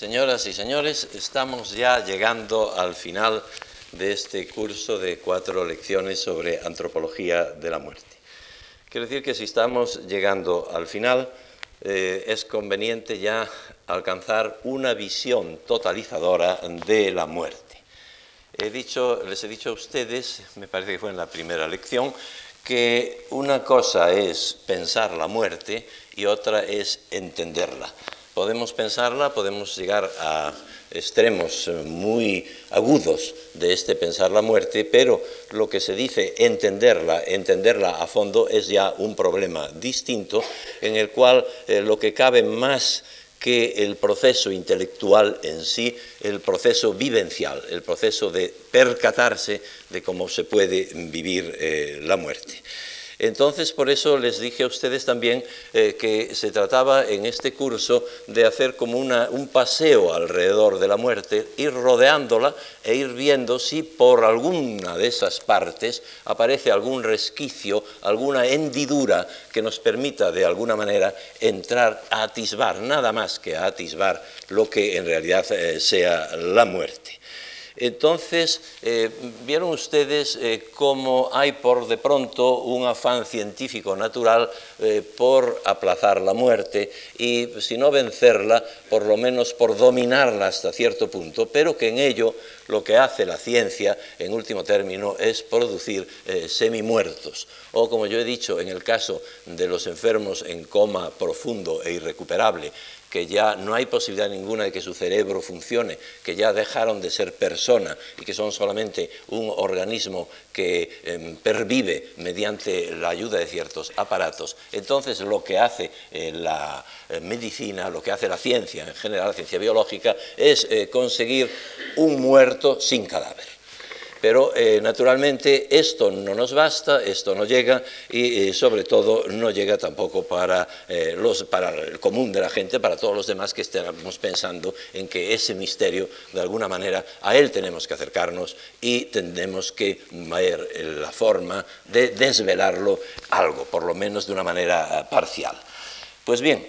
Señoras y señores, estamos ya llegando al final de este curso de cuatro lecciones sobre antropología de la muerte. Quiero decir que si estamos llegando al final, eh, es conveniente ya alcanzar una visión totalizadora de la muerte. He dicho, les he dicho a ustedes, me parece que fue en la primera lección, que una cosa es pensar la muerte y otra es entenderla podemos pensarla, podemos llegar a extremos eh, muy agudos de este pensar la muerte, pero lo que se dice entenderla, entenderla a fondo es ya un problema distinto en el cual eh, lo que cabe más que el proceso intelectual en sí, el proceso vivencial, el proceso de percatarse de cómo se puede vivir eh, la muerte. Entonces, por eso les dije a ustedes también eh, que se trataba en este curso de hacer como un paseo alrededor de la muerte, ir rodeándola e ir viendo si por alguna de esas partes aparece algún resquicio, alguna hendidura que nos permita de alguna manera entrar a atisbar, nada más que a atisbar lo que en realidad eh, sea la muerte. Entonces, eh, vieron ustedes eh, cómo hay por de pronto un afán científico natural eh, por aplazar la muerte y, si no vencerla, por lo menos por dominarla hasta cierto punto, pero que en ello lo que hace la ciencia, en último término, es producir semimuertos. O, como yo he dicho, en el caso de los enfermos en coma profundo e irrecuperable, que ya no hay posibilidad ninguna de que su cerebro funcione, que ya dejaron de ser persona y que son solamente un organismo que em, pervive mediante la ayuda de ciertos aparatos. Entonces lo que hace eh, la eh, medicina, lo que hace la ciencia en general, la ciencia biológica, es eh, conseguir un muerto sin cadáver. Pero eh, naturalmente esto no nos basta, esto no llega y eh, sobre todo no llega tampoco para, eh, los, para el común de la gente, para todos los demás que estemos pensando en que ese misterio, de alguna manera, a él tenemos que acercarnos y tenemos que ver la forma de desvelarlo algo, por lo menos de una manera parcial. Pues bien,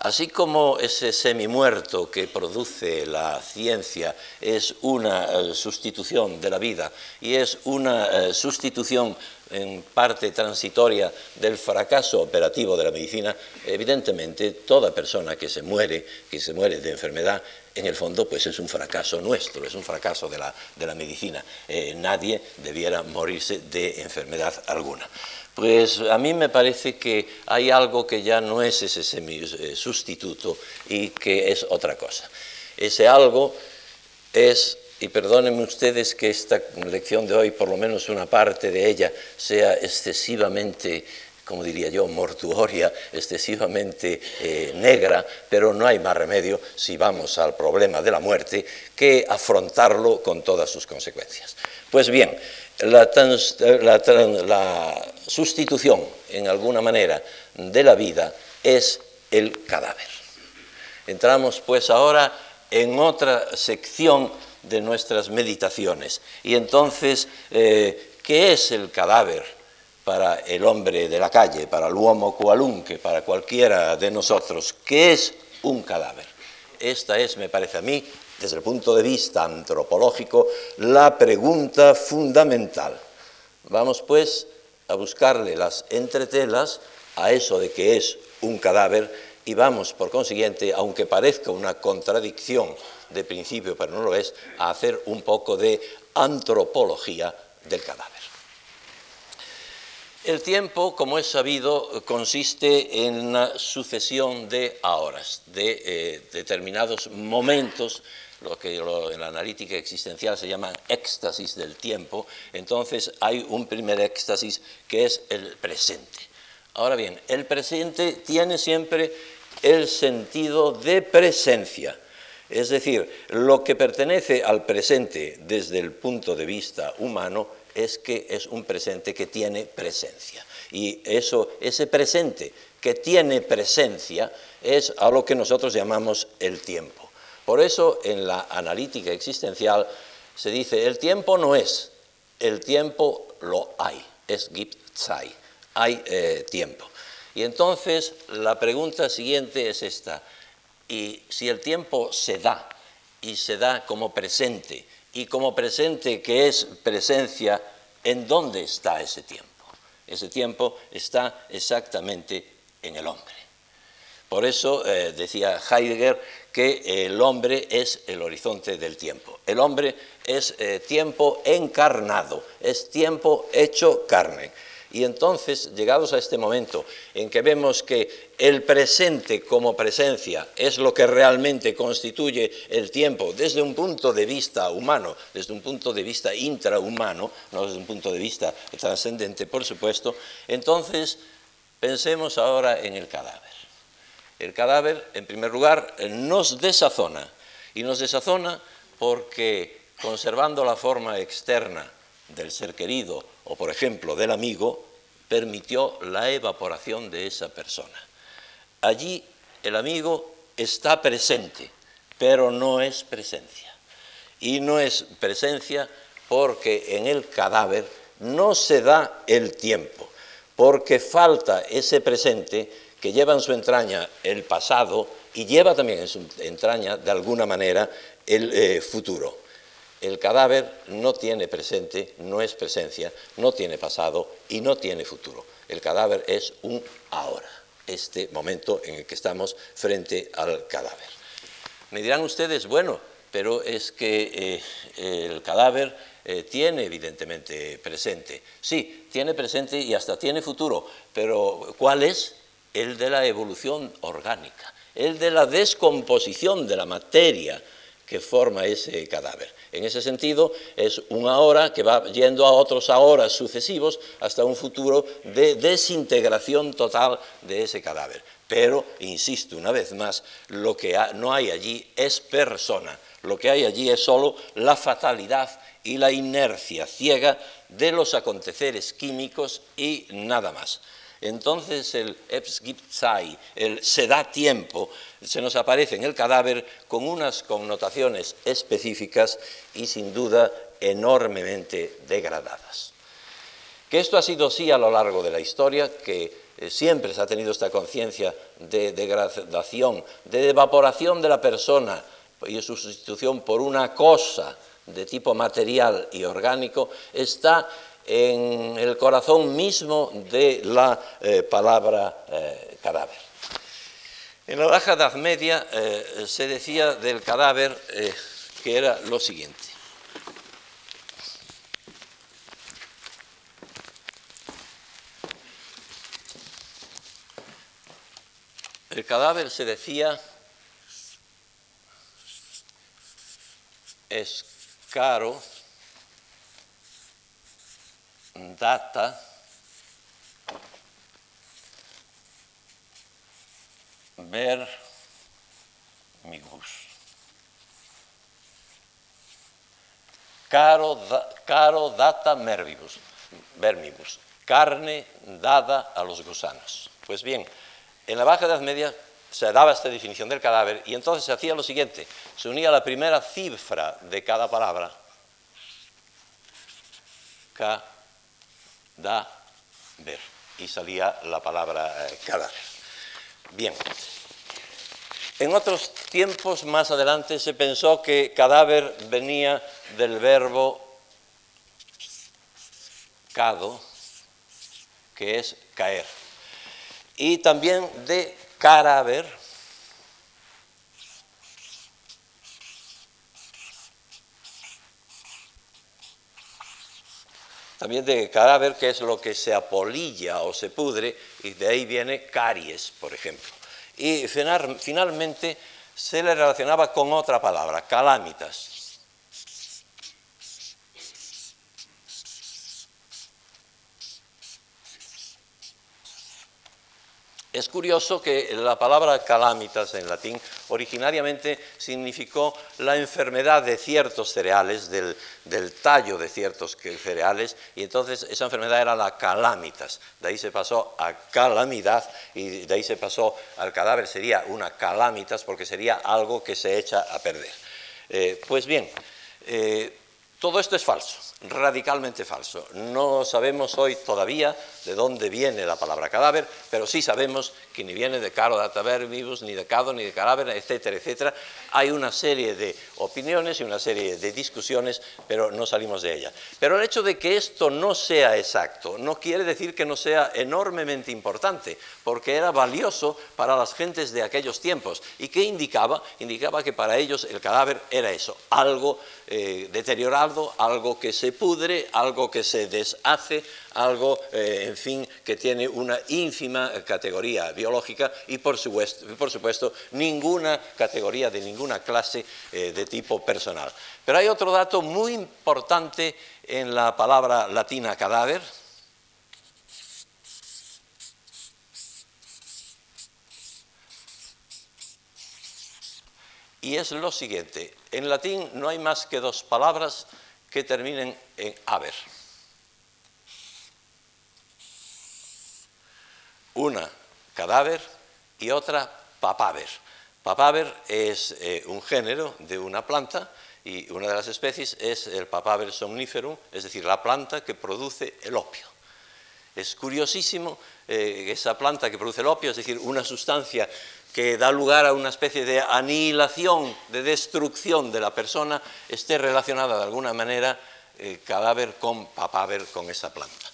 Así como ese semimuerto que produce la ciencia es una eh, sustitución de la vida y es una eh, sustitución en parte transitoria del fracaso operativo de la medicina, evidentemente toda persona que se muere, que se muere de enfermedad, en el fondo pues es un fracaso nuestro, es un fracaso de la, medicina. Eh, nadie debiera morirse de enfermedad alguna. Pues a mí me parece que hay algo que ya no es ese eh, sustituto y que es otra cosa. Ese algo es, y perdónenme ustedes que esta lección de hoy, por lo menos una parte de ella, sea excesivamente como diría yo, mortuoria, excesivamente eh, negra, pero no hay más remedio si vamos al problema de la muerte que afrontarlo con todas sus consecuencias. Pues bien, la, sustitución, en alguna manera, de la vida es el cadáver. Entramos pues ahora en otra sección de nuestras meditaciones. Y entonces, eh, ¿qué es el cadáver para el hombre de la calle, para el uomo qualunque, para cualquiera de nosotros? ¿Qué es un cadáver? Esta es, me parece a mí, desde el punto de vista antropológico, la pregunta fundamental. Vamos pues a buscarle las entretelas a eso de que es un cadáver y vamos, por consiguiente, aunque parezca una contradicción de principio, pero no lo es, a hacer un poco de antropología del cadáver. El tiempo, como es sabido, consiste en una sucesión de horas, de eh, determinados momentos lo que en la analítica existencial se llama éxtasis del tiempo, entonces hay un primer éxtasis que es el presente. Ahora bien, el presente tiene siempre el sentido de presencia, es decir, lo que pertenece al presente desde el punto de vista humano es que es un presente que tiene presencia. Y eso, ese presente que tiene presencia es a lo que nosotros llamamos el tiempo. Por eso en la analítica existencial se dice, el tiempo no es, el tiempo lo hay, es gibt Zeit, hay eh, tiempo. Y entonces la pregunta siguiente es esta, Y si el tiempo se da, y se da como presente, y como presente que es presencia, ¿en dónde está ese tiempo? Ese tiempo está exactamente en el hombre. Por eso eh, decía Heidegger que el hombre es el horizonte del tiempo. El hombre es eh, tiempo encarnado, es tiempo hecho carne. Y entonces, llegados a este momento en que vemos que el presente como presencia es lo que realmente constituye el tiempo desde un punto de vista humano, desde un punto de vista intrahumano, no desde un punto de vista trascendente, por supuesto, entonces pensemos ahora en el cadáver. El cadáver, en primer lugar, nos desazona, y nos desazona porque conservando la forma externa del ser querido o, por ejemplo, del amigo, permitió la evaporación de esa persona. Allí el amigo está presente, pero no es presencia. Y no es presencia porque en el cadáver no se da el tiempo, porque falta ese presente que lleva en su entraña el pasado y lleva también en su entraña, de alguna manera, el eh, futuro. El cadáver no tiene presente, no es presencia, no tiene pasado y no tiene futuro. El cadáver es un ahora, este momento en el que estamos frente al cadáver. Me dirán ustedes, bueno, pero es que eh, el cadáver eh, tiene evidentemente presente. Sí, tiene presente y hasta tiene futuro, pero ¿cuál es? El de la evolución orgánica, el de la descomposición de la materia que forma ese cadáver. En ese sentido, es un ahora que va yendo a otros ahora sucesivos hasta un futuro de desintegración total de ese cadáver. Pero, insisto una vez más, lo que no hay allí es persona, lo que hay allí es solo la fatalidad y la inercia ciega de los aconteceres químicos y nada más. Entonces el eps el se da tiempo, se nos aparece en el cadáver con unas connotaciones específicas y sin duda enormemente degradadas. Que esto ha sido así a lo largo de la historia, que eh, siempre se ha tenido esta conciencia de degradación, de evaporación de la persona y su sustitución por una cosa de tipo material y orgánico, está en el corazón mismo de la eh, palabra eh, cadáver. En la Baja Edad Media eh, se decía del cadáver que era lo siguiente. El cadáver se decía es caro data ver mibus. Caro, caro data mervibus, vermibus, carne dada a los gusanos. Pues bien, en la Baja Edad Media se daba esta definición del cadáver y entonces se hacía lo siguiente, se unía la primera cifra de cada palabra, da ver. Y salía la palabra eh, cadáver. Bien. En otros tiempos, más adelante, se pensó que cadáver venía del verbo cado, que es caer. Y también de cadáver, también de cadáver, que es lo que se apolilla o se pudre, y de ahí viene caries, por ejemplo. Y finalmente se le relacionaba con otra palabra, calamitas. Es curioso que la palabra calamitas en latín originariamente significó la enfermedad de ciertos cereales, del, tallo de ciertos cereales, y entonces esa enfermedad era la calamitas. De ahí se pasó a calamidad y de ahí se pasó al cadáver, sería una calamitas porque sería algo que se echa a perder. Eh, pues bien, eh, Todo esto es falso, radicalmente falso. No sabemos hoy todavía de dónde viene la palabra cadáver, pero sí sabemos que ni viene de caro de vivos, ni de cado, ni de cadáver, etcétera, etcétera. Hay una serie de opiniones y una serie de discusiones, pero no salimos de ella. Pero el hecho de que esto no sea exacto no quiere decir que no sea enormemente importante, porque era valioso para las gentes de aquellos tiempos. ¿Y qué indicaba? Indicaba que para ellos el cadáver era eso, algo eh, deteriorado, algo que se pudre, algo que se deshace, algo, eh, en fin, que tiene una ínfima categoría biológica y, por supuesto, ninguna categoría de ninguna clase eh, de tipo personal. Pero hay otro dato muy importante en la palabra latina cadáver, y es lo siguiente. En latín no hay más que dos palabras que terminen en haber. Una cadáver y otra papaver. Papaver es eh, un género de una planta y una de las especies es el papaver somniferum, es decir, la planta que produce el opio. Es curiosísimo eh, esa planta que produce el opio, es decir, una sustancia que da lugar a una especie de anihilación, de destrucción de la persona, esté relacionada de alguna manera eh, cadáver con papaver, con esa planta.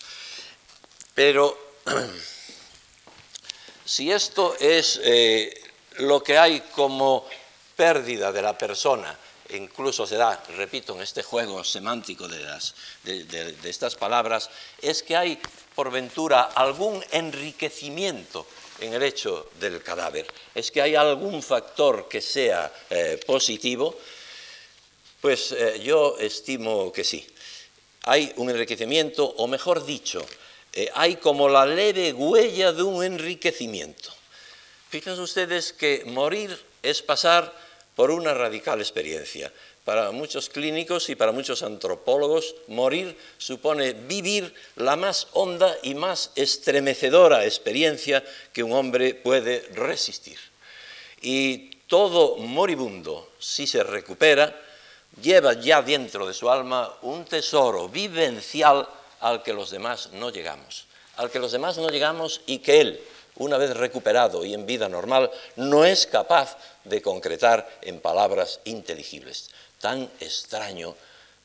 Pero si esto es eh, lo que hay como pérdida de la persona, incluso se da, repito, en este juego semántico de, de estas palabras, es que hay, por ventura, algún enriquecimiento en el hecho del cadáver es que hay algún factor que sea eh, positivo, pues eh, yo estimo que sí. Hay un enriquecimiento, o mejor dicho, eh, hay como la leve huella de un enriquecimiento. Fíjense ustedes que morir es pasar por una radical experiencia. Para muchos clínicos y para muchos antropólogos, morir supone vivir la más honda y más estremecedora experiencia que un hombre puede resistir. Y todo moribundo, si se recupera, lleva ya dentro de su alma un tesoro vivencial al que los demás no llegamos, al que los demás no llegamos y que él, una vez recuperado y en vida normal, no es capaz de concretar en palabras inteligibles tan extraño,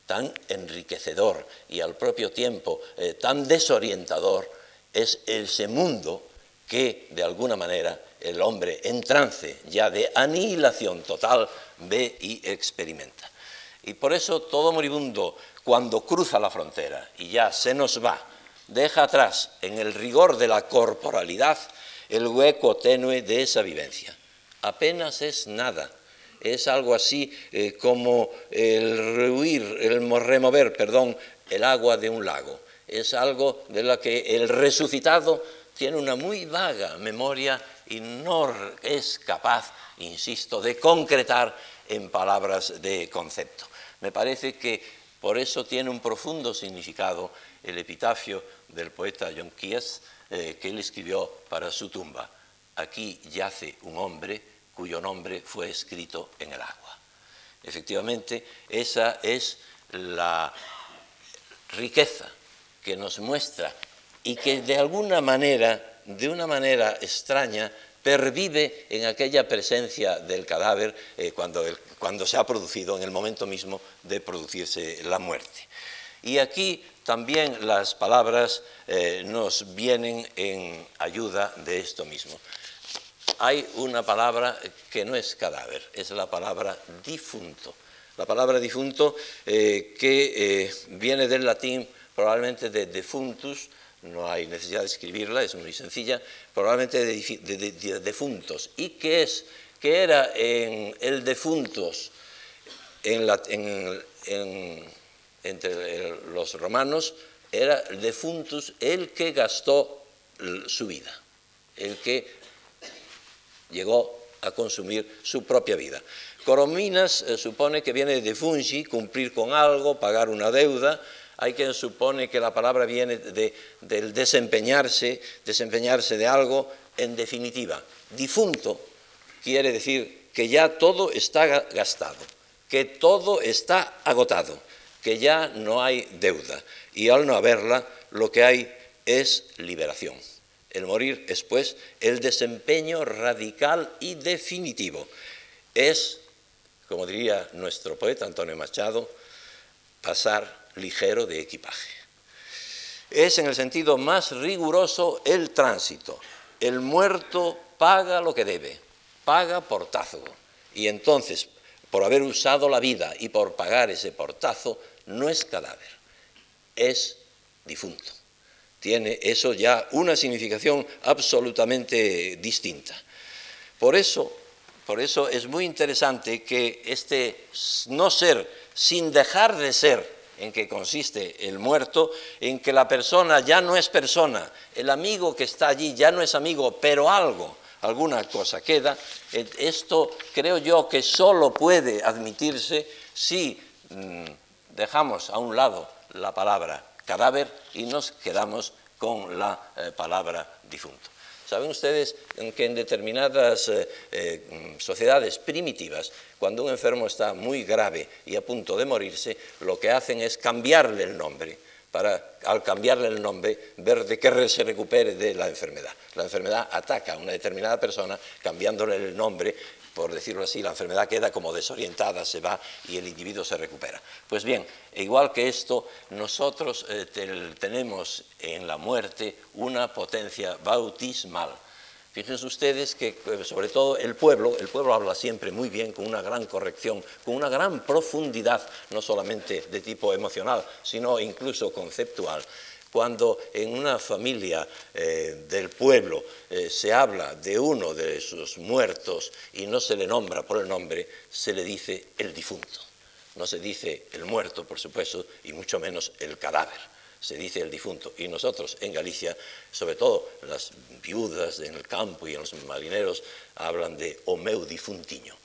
tan enriquecedor y al propio tiempo eh, tan desorientador es ese mundo que de alguna manera el hombre en trance ya de anihilación total ve y experimenta. Y por eso todo moribundo cuando cruza la frontera y ya se nos va, deja atrás en el rigor de la corporalidad el hueco tenue de esa vivencia. Apenas es nada es algo así eh, como el el remover, perdón, el agua de un lago. Es algo de lo que el resucitado tiene una muy vaga memoria y no es capaz, insisto, de concretar en palabras de concepto. Me parece que por eso tiene un profundo significado el epitafio del poeta John Keats eh, que él escribió para su tumba. Aquí yace un hombre cuyo nombre fue escrito en el agua. Efectivamente, esa es la riqueza que nos muestra y que de alguna manera, de una manera extraña, pervive en aquella presencia del cadáver eh, cuando, cuando, se ha producido, en el momento mismo de producirse la muerte. Y aquí también las palabras eh, nos vienen en ayuda de esto mismo hay una palabra que no es cadáver, es la palabra difunto. La palabra difunto eh, que eh, viene del latín probablemente de defuntus, no hay necesidad de escribirla, es muy sencilla, probablemente de, defuntos. ¿Y qué es? ¿Qué era en el defuntos entre los romanos? Era defuntus el que gastó su vida, el que llegó a consumir su propia vida. Corominas eh, supone que viene de fungi, cumplir con algo, pagar una deuda. Hay quien supone que la palabra viene del desempeñarse, desempeñarse de algo. En definitiva, difunto quiere decir que ya todo está gastado, que todo está agotado, que ya no hay deuda y al no haberla lo que hay es liberación. El morir es pues el desempeño radical y definitivo. Es, como diría nuestro poeta Antonio Machado, pasar ligero de equipaje. Es en el sentido más riguroso el tránsito. El muerto paga lo que debe, paga portazo. Y entonces, por haber usado la vida y por pagar ese portazo, no es cadáver, es difunto. Tiene eso ya una significación absolutamente distinta. Por eso, por eso es muy interesante que este no ser sin dejar de ser en que consiste el muerto, en que la persona ya no es persona, el amigo que está allí ya no es amigo, pero algo, alguna cosa queda, esto creo yo que solo puede admitirse si mm, dejamos a un lado la palabra cadáver y nos quedamos con la eh, palabra difunto. Saben ustedes que en determinadas eh, eh, sociedades primitivas, cuando un enfermo está muy grave y a punto de morirse, lo que hacen es cambiarle el nombre para, al cambiarle el nombre, ver de qué se recupere de la enfermedad. La enfermedad ataca a una determinada persona cambiándole el nombre por decirlo así, la enfermedad queda como desorientada, se va y el individuo se recupera. Pues bien, igual que esto, nosotros eh, tenemos en la muerte una potencia bautismal. Fíjense ustedes que eh, sobre todo el pueblo, el pueblo habla siempre muy bien, con una gran corrección, con una gran profundidad, no solamente de tipo emocional, sino incluso conceptual. Cuando en una familia eh, del pueblo eh, se habla de uno de sus muertos y no se le nombra por el nombre, se le dice el difunto. No se dice el muerto, por supuesto, y mucho menos el cadáver. Se dice el difunto. Y nosotros en Galicia, sobre todo las viudas en el campo y en los marineros, hablan de o difuntiño.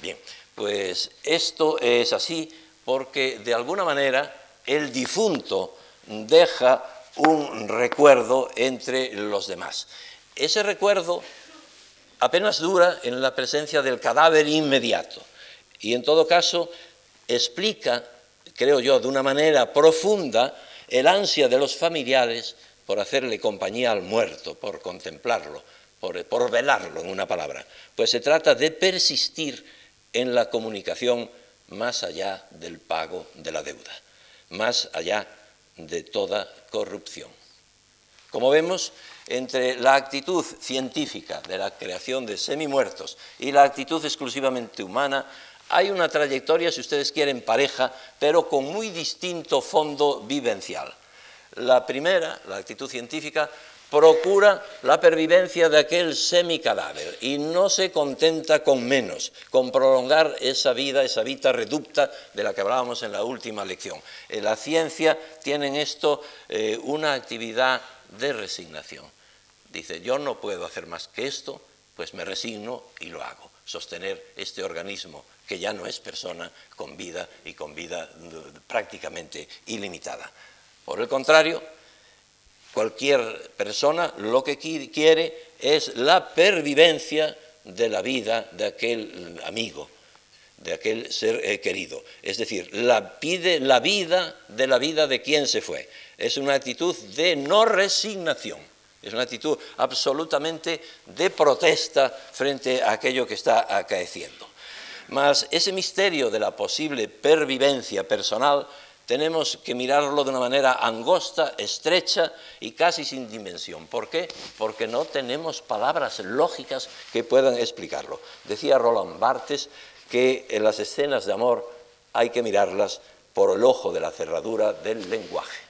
Bien, pues esto es así porque de alguna manera el difunto deja un recuerdo entre los demás. Ese recuerdo apenas dura en la presencia del cadáver inmediato y en todo caso explica, creo yo, de una manera profunda el ansia de los familiares por hacerle compañía al muerto, por contemplarlo, por, velarlo, en una palabra. Pues se trata de persistir en la comunicación más allá del pago de la deuda, más allá de toda corrupción. Como vemos, entre la actitud científica de la creación de semimuertos y la actitud exclusivamente humana, hay una trayectoria, si ustedes quieren, pareja, pero con muy distinto fondo vivencial. La primera, la actitud científica, procura la pervivencia de aquel semicadáver y no se contenta con menos, con prolongar esa vida, esa vida reducta de la que hablábamos en la última lección. La ciencia tiene en esto eh, una actividad de resignación. Dice, yo no puedo hacer más que esto, pues me resigno y lo hago. Sostener este organismo que ya no es persona con vida y con vida mm, prácticamente ilimitada. Por el contrario, Cualquier persona lo que quiere es la pervivencia de la vida de aquel amigo, de aquel ser eh, querido. Es decir, la, pide la vida de la vida de quien se fue. Es una actitud de no resignación. Es una actitud absolutamente de protesta frente a aquello que está acaeciendo. Mas ese misterio de la posible pervivencia personal tenemos que mirarlo de una manera angosta, estrecha y casi sin dimensión. ¿Por qué? Porque no tenemos palabras lógicas que puedan explicarlo. Decía Roland Barthes que en las escenas de amor hay que mirarlas por el ojo de la cerradura del lenguaje,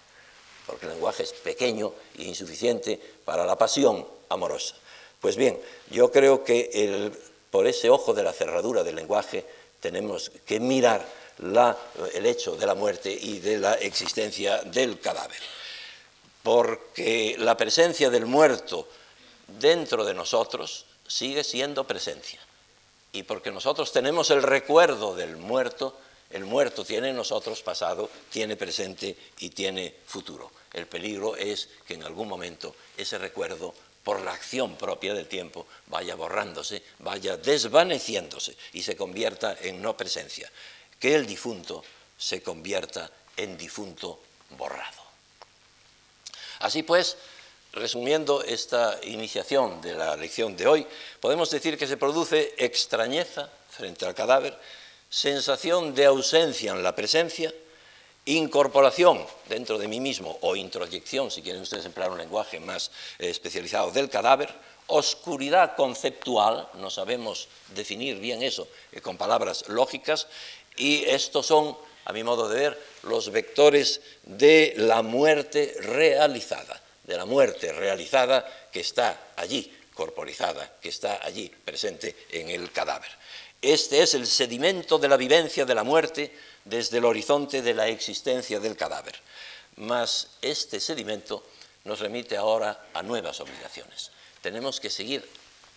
porque el lenguaje es pequeño e insuficiente para la pasión amorosa. Pues bien, yo creo que por ese ojo de la cerradura del lenguaje tenemos que mirar el hecho de la muerte y de la existencia del cadáver. Porque la presencia del muerto dentro de nosotros sigue siendo presencia. Y porque nosotros tenemos el recuerdo del muerto, el muerto tiene en nosotros pasado, tiene presente y tiene futuro. El peligro es que en algún momento ese recuerdo, por la acción propia del tiempo, vaya borrándose, vaya desvaneciéndose y se convierta en no presencia que el difunto se convierta en difunto borrado. Así pues, resumiendo esta iniciación de la lección de hoy, podemos decir que se produce extrañeza frente al cadáver, sensación de ausencia en la presencia, incorporación dentro de mí mismo o introyección, si quieren ustedes emplear un lenguaje más eh, especializado, del cadáver, oscuridad conceptual, no sabemos definir bien eso eh, con palabras lógicas, y estos son, a mi modo de ver, los vectores de la muerte realizada, de la muerte realizada que está allí, corporizada, que está allí presente en el cadáver. Este es el sedimento de la vivencia de la muerte desde el horizonte de la existencia del cadáver. Mas este sedimento nos remite ahora a nuevas obligaciones. Tenemos que seguir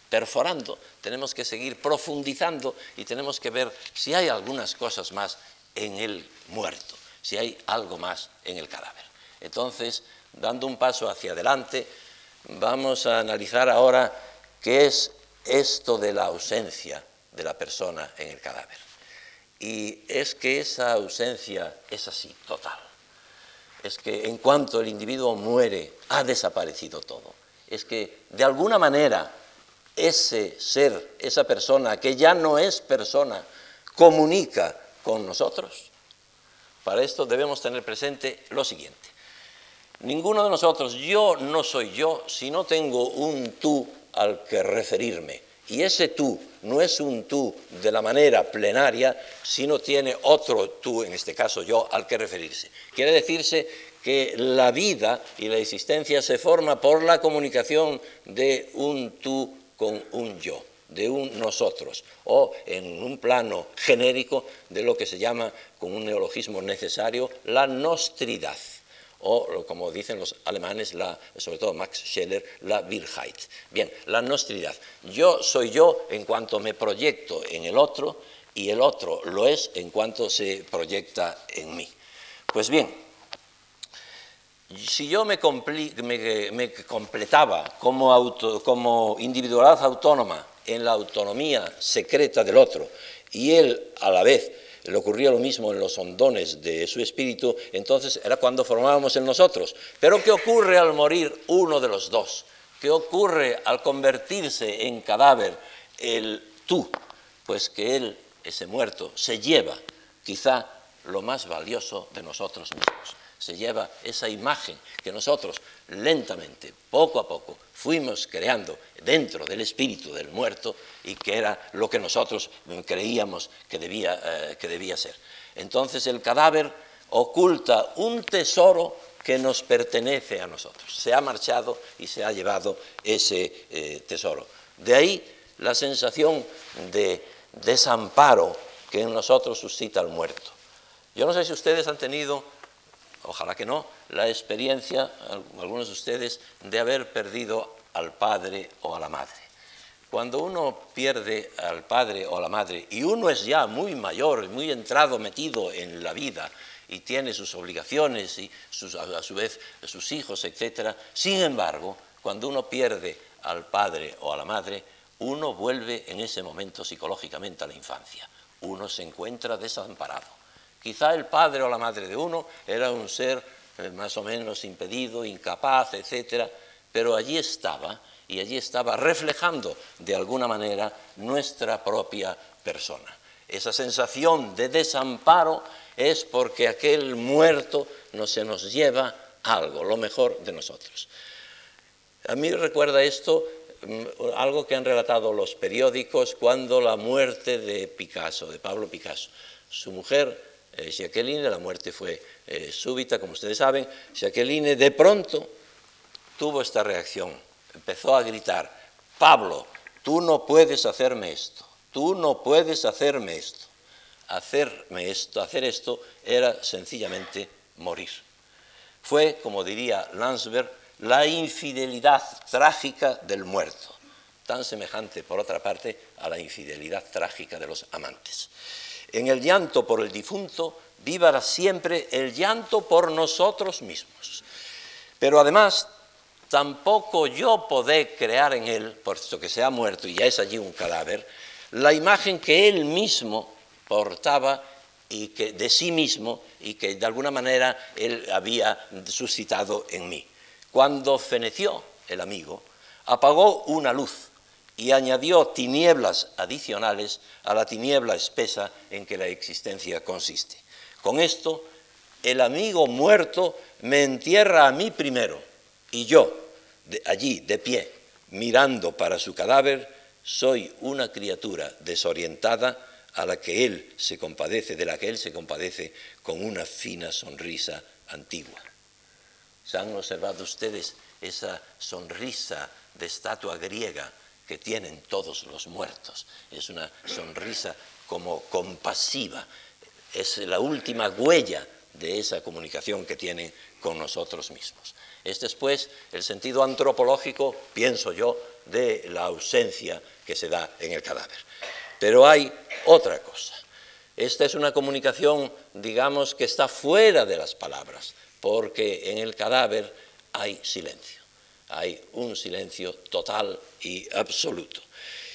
perforando, tenemos que seguir profundizando y tenemos que ver si hay algunas cosas más en el muerto, si hay algo más en el cadáver. Entonces, dando un paso hacia adelante, vamos a analizar ahora qué es esto de la ausencia de la persona en el cadáver. Y es que esa ausencia es así, total. Es que en cuanto el individuo muere, ha desaparecido todo. Es que de alguna manera ese ser, esa persona que ya no es persona, comunica con nosotros. Para esto debemos tener presente lo siguiente. Ninguno de nosotros, yo no soy yo si no tengo un tú al que referirme. Y ese tú no es un tú de la manera plenaria, sino tiene otro tú, en este caso yo, al que referirse. Quiere decirse que la vida y la existencia se forma por la comunicación de un tú con un yo, de un nosotros, o en un plano genérico de lo que se llama, con un neologismo necesario, la nostridad o como dicen los alemanes, sobre todo Max Scheller, la Wirheit. Bien, la nostridad. Yo soy yo en cuanto me proyecto en el otro y el otro lo es en cuanto se proyecta en mí. Pues bien, si yo me, completaba como, como individualidad autónoma en la autonomía secreta del otro y él a la vez le ocurría lo mismo en los hondones de su espíritu, entonces era cuando formábamos en nosotros. Pero ¿qué ocurre al morir uno de los dos? ¿Qué ocurre al convertirse en cadáver el tú? Pues que él, ese muerto, se lleva quizá lo más valioso de nosotros mismos se lleva esa imagen que nosotros lentamente, poco a poco, fuimos creando dentro del espíritu del muerto y que era lo que nosotros creíamos que debía, eh, que debía ser. Entonces el cadáver oculta un tesoro que nos pertenece a nosotros. Se ha marchado y se ha llevado ese eh, tesoro. De ahí la sensación de desamparo que en nosotros suscita el muerto. Yo no sé si ustedes han tenido ojalá que no, la experiencia, algunos de ustedes, de haber perdido al padre o a la madre. Cuando uno pierde al padre o a la madre y uno es ya muy mayor, muy entrado, metido en la vida y tiene sus obligaciones y a su vez sus hijos, etc., sin embargo, cuando uno pierde al padre o a la madre, uno vuelve en ese momento psicológicamente a la infancia. Uno se encuentra desamparado Quizá el padre o la madre de uno era un ser eh, más o menos impedido, incapaz, etc., pero allí estaba y allí estaba reflejando de alguna manera nuestra propia persona. Esa sensación de desamparo es porque aquel muerto no se nos lleva algo, lo mejor de nosotros. A mí recuerda esto mm, algo que han relatado los periódicos cuando la muerte de Picasso, de Pablo Picasso. Su mujer eh, Jacqueline, la muerte fue eh, súbita, como ustedes saben, Jacqueline de pronto tuvo esta reacción, empezó a gritar, Pablo, tú no puedes hacerme esto, tú no puedes hacerme esto. Hacerme esto, hacer esto era sencillamente morir. Fue, como diría Landsberg, la infidelidad trágica del muerto, tan semejante, por otra parte, a la infidelidad trágica de los amantes. En el llanto por el difunto, viva siempre el llanto por nosotros mismos. Pero además, tampoco yo podé crear en él, puesto que se ha muerto y ya es allí un cadáver, la imagen que él mismo portaba y que de sí mismo y que de alguna manera él había suscitado en mí. Cuando feneció el amigo, apagó una luz y añadió tinieblas adicionales a la tiniebla espesa en que la existencia consiste. Con esto, el amigo muerto me entierra a mí primero y yo, allí, de pie, mirando para su cadáver, soy una criatura desorientada a la que él se compadece, de la que él se compadece con una fina sonrisa antigua. ¿Se han observado ustedes esa sonrisa de estatua griega que tienen todos los muertos? Es una sonrisa como compasiva, es la última huella de esa comunicación que tienen con nosotros mismos. Este es pues el sentido antropológico, pienso yo, de la ausencia que se da en el cadáver. Pero hay otra cosa. Esta es una comunicación, digamos, que está fuera de las palabras, porque en el cadáver hay silencio, hay un silencio total y absoluto.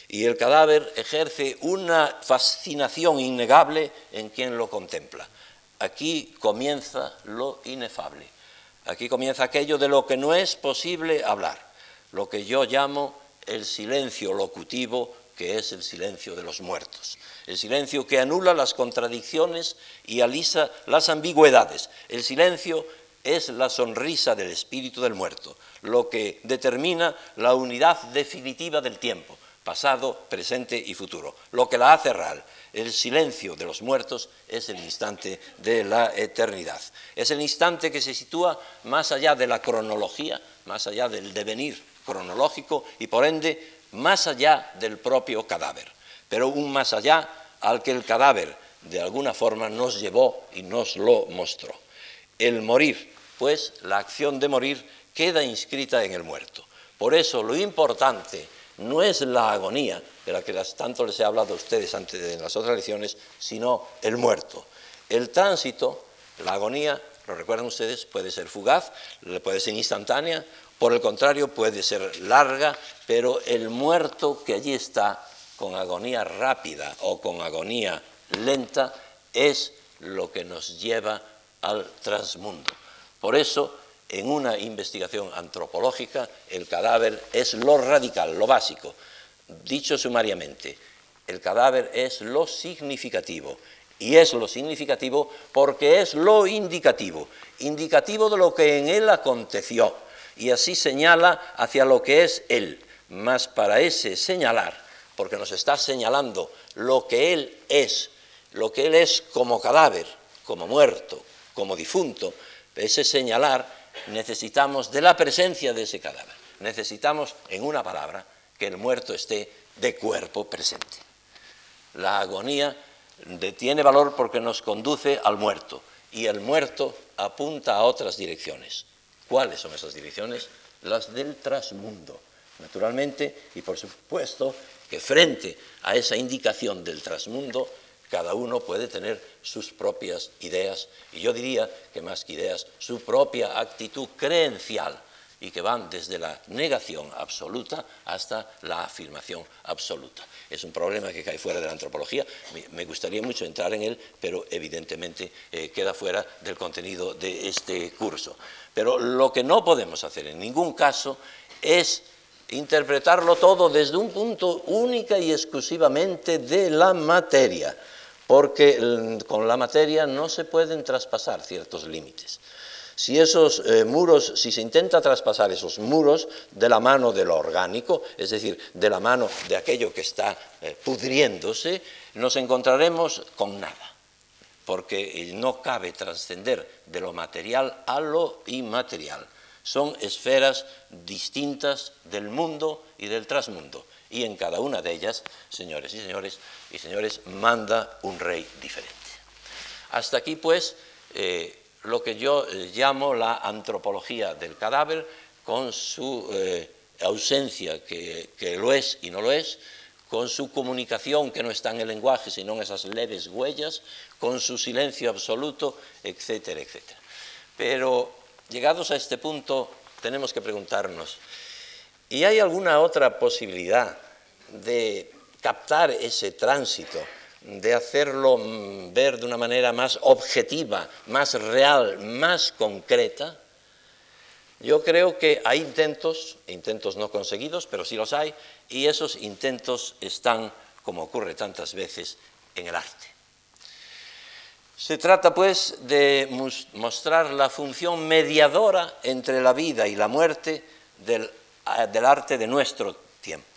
Y el cadáver ejerce una fascinación innegable en quien lo contempla. Aquí comienza lo inefable, aquí comienza aquello de lo que no es posible hablar, lo que yo llamo el silencio locutivo que es el silencio de los muertos, el silencio que anula las contradicciones y alisa las ambigüedades. El silencio es la sonrisa del espíritu del muerto, lo que determina la unidad definitiva del tiempo, pasado, presente y futuro, lo que la hace real. El silencio de los muertos es el instante de la eternidad. Es el instante que se sitúa más allá de la cronología, más allá del devenir cronológico y por ende más allá del propio cadáver, pero un más allá al que el cadáver de alguna forma nos llevó y nos lo mostró. El morir, pues la acción de morir queda inscrita en el muerto. Por eso lo importante no es la agonía, de la que tanto les he hablado a ustedes antes de las otras lecciones, sino el muerto. El tránsito, la agonía, lo recuerdan ustedes, puede ser fugaz, puede ser instantánea por el contrario, puede ser larga, pero el muerto que allí está, con agonía rápida o con agonía lenta, es lo que nos lleva al transmundo. Por eso, en una investigación antropológica, el cadáver es lo radical, lo básico. Dicho sumariamente, el cadáver es lo significativo. Y es lo significativo porque es lo indicativo, indicativo de lo que en él aconteció y así señala hacia lo que es Él. Mas para ese señalar, porque nos está señalando lo que Él es, lo que Él es como cadáver, como muerto, como difunto, ese señalar necesitamos de la presencia de ese cadáver. Necesitamos, en una palabra, que el muerto esté de cuerpo presente. La agonía tiene valor porque nos conduce al muerto y el muerto apunta a otras direcciones. ¿Cuáles son esas direcciones? Las del trasmundo, naturalmente, y por supuesto que frente a esa indicación del trasmundo, cada uno puede tener sus propias ideas, y yo diría que más que ideas, su propia actitud creencial y que van desde la negación absoluta hasta la afirmación absoluta. Es un problema que cae fuera de la antropología, me gustaría mucho entrar en él, pero evidentemente eh, queda fuera del contenido de este curso. Pero lo que no podemos hacer en ningún caso es interpretarlo todo desde un punto única y exclusivamente de la materia, porque con la materia no se pueden traspasar ciertos límites si esos eh, muros, si se intenta traspasar esos muros de la mano de lo orgánico, es decir, de la mano de aquello que está eh, pudriéndose, nos encontraremos con nada, porque no cabe trascender de lo material a lo inmaterial. Son esferas distintas del mundo y del trasmundo. Y en cada una de ellas, señores y señores y señores, manda un rey diferente. Hasta aquí, pues, eh, lo que yo eh, llamo la antropología del cadáver, con su eh, ausencia, que, lo es y no lo es, con su comunicación que no está en el lenguaje, sino en esas leves huellas, con su silencio absoluto, etcétera, etcétera. Pero llegados a este punto, tenemos que preguntarnos, ¿y hay alguna otra posibilidad de captar ese tránsito de hacerlo mm, ver de una manera más objetiva, más real, más concreta, yo creo que hay intentos, intentos no conseguidos, pero sí los hay, y esos intentos están, como ocurre tantas veces, en el arte. Se trata pues de mostrar la función mediadora entre la vida y la muerte del, del arte de nuestro tiempo.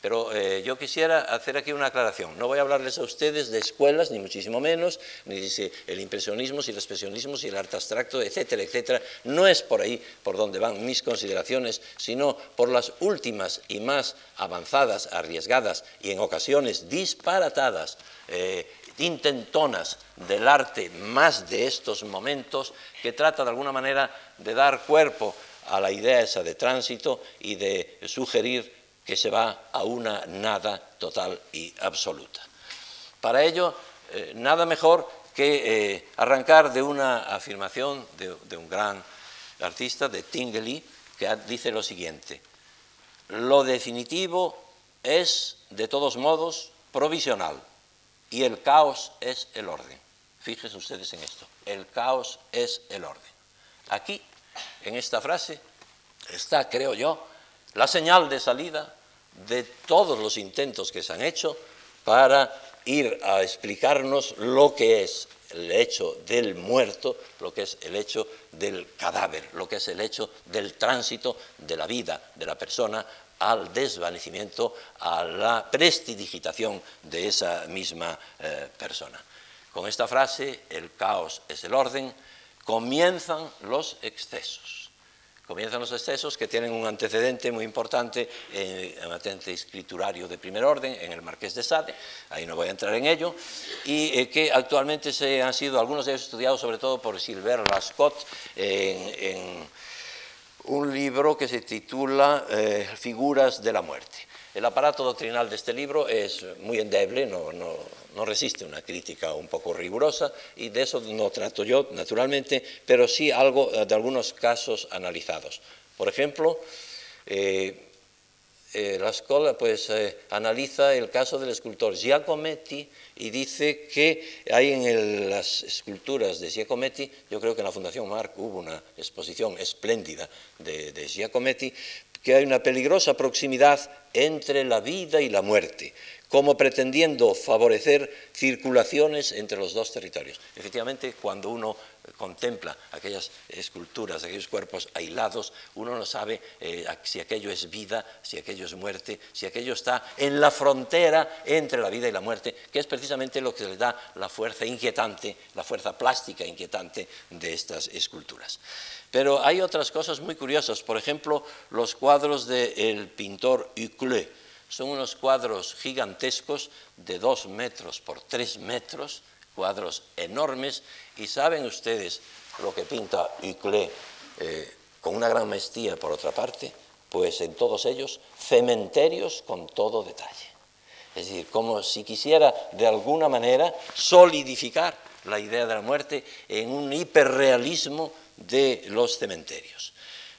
Pero eh, yo quisiera hacer aquí una aclaración. No voy a hablarles a ustedes de escuelas, ni muchísimo menos, ni de el impresionismo, si el expresionismo, si el arte abstracto, etcétera, etcétera. No es por ahí por donde van mis consideraciones, sino por las últimas y más avanzadas, arriesgadas y en ocasiones disparatadas, eh, intentonas del arte más de estos momentos, que trata de alguna manera de dar cuerpo a la idea esa de tránsito y de sugerir que se va a una nada total y absoluta. Para ello, eh, nada mejor que eh, arrancar de una afirmación de, un gran artista, de Tingley, que dice lo siguiente, lo definitivo es, de todos modos, provisional y el caos es el orden. Fíjense ustedes en esto, el caos es el orden. Aquí, en esta frase, está, creo yo, la señal de salida de todos los intentos que se han hecho para ir a explicarnos lo que es el hecho del muerto, lo que es el hecho del cadáver, lo que es el hecho del tránsito de la vida de la persona al desvanecimiento, a la prestidigitación de esa misma eh, persona. Con esta frase, el caos es el orden, comienzan los excesos. Comienzan los excesos que tienen un antecedente muy importante, eh, un antecedente escriturario de primer orden en el Marqués de Sade, ahí no voy a entrar en ello, y eh, que actualmente se han sido, algunos de ellos estudiados sobre todo por Silver Lascott en, un libro que se titula eh, Figuras de la muerte. El aparato doctrinal de este libro es muy endeble, no, resiste una crítica un poco rigurosa y de eso no trato yo, naturalmente, pero sí algo de algunos casos analizados. Por ejemplo, eh, eh, la escuela pues, eh, analiza el caso del escultor Giacometti y dice que hay en las esculturas de Giacometti, yo creo que en la Fundación Marc hubo una exposición espléndida de Giacometti, que hay una peligrosa proximidad entre la vida y la muerte, como pretendiendo favorecer circulaciones entre los dos territorios. Efectivamente, cuando uno contempla aquellas esculturas, aquellos cuerpos aislados, uno no sabe eh, si aquello es vida, si aquello es muerte, si aquello está en la frontera entre la vida y la muerte, que es precisamente lo que le da la fuerza inquietante, la fuerza plástica inquietante de estas esculturas. Pero hay otras cosas muy curiosas, por ejemplo, los cuadros del pintor Huclé. Son unos cuadros gigantescos de dos metros por tres metros, cuadros enormes, y saben ustedes lo que pinta Huclé eh, con una gran maestría, por otra parte, pues en todos ellos cementerios con todo detalle. Es decir, como si quisiera de alguna manera solidificar la idea de la muerte en un hiperrealismo de los cementerios.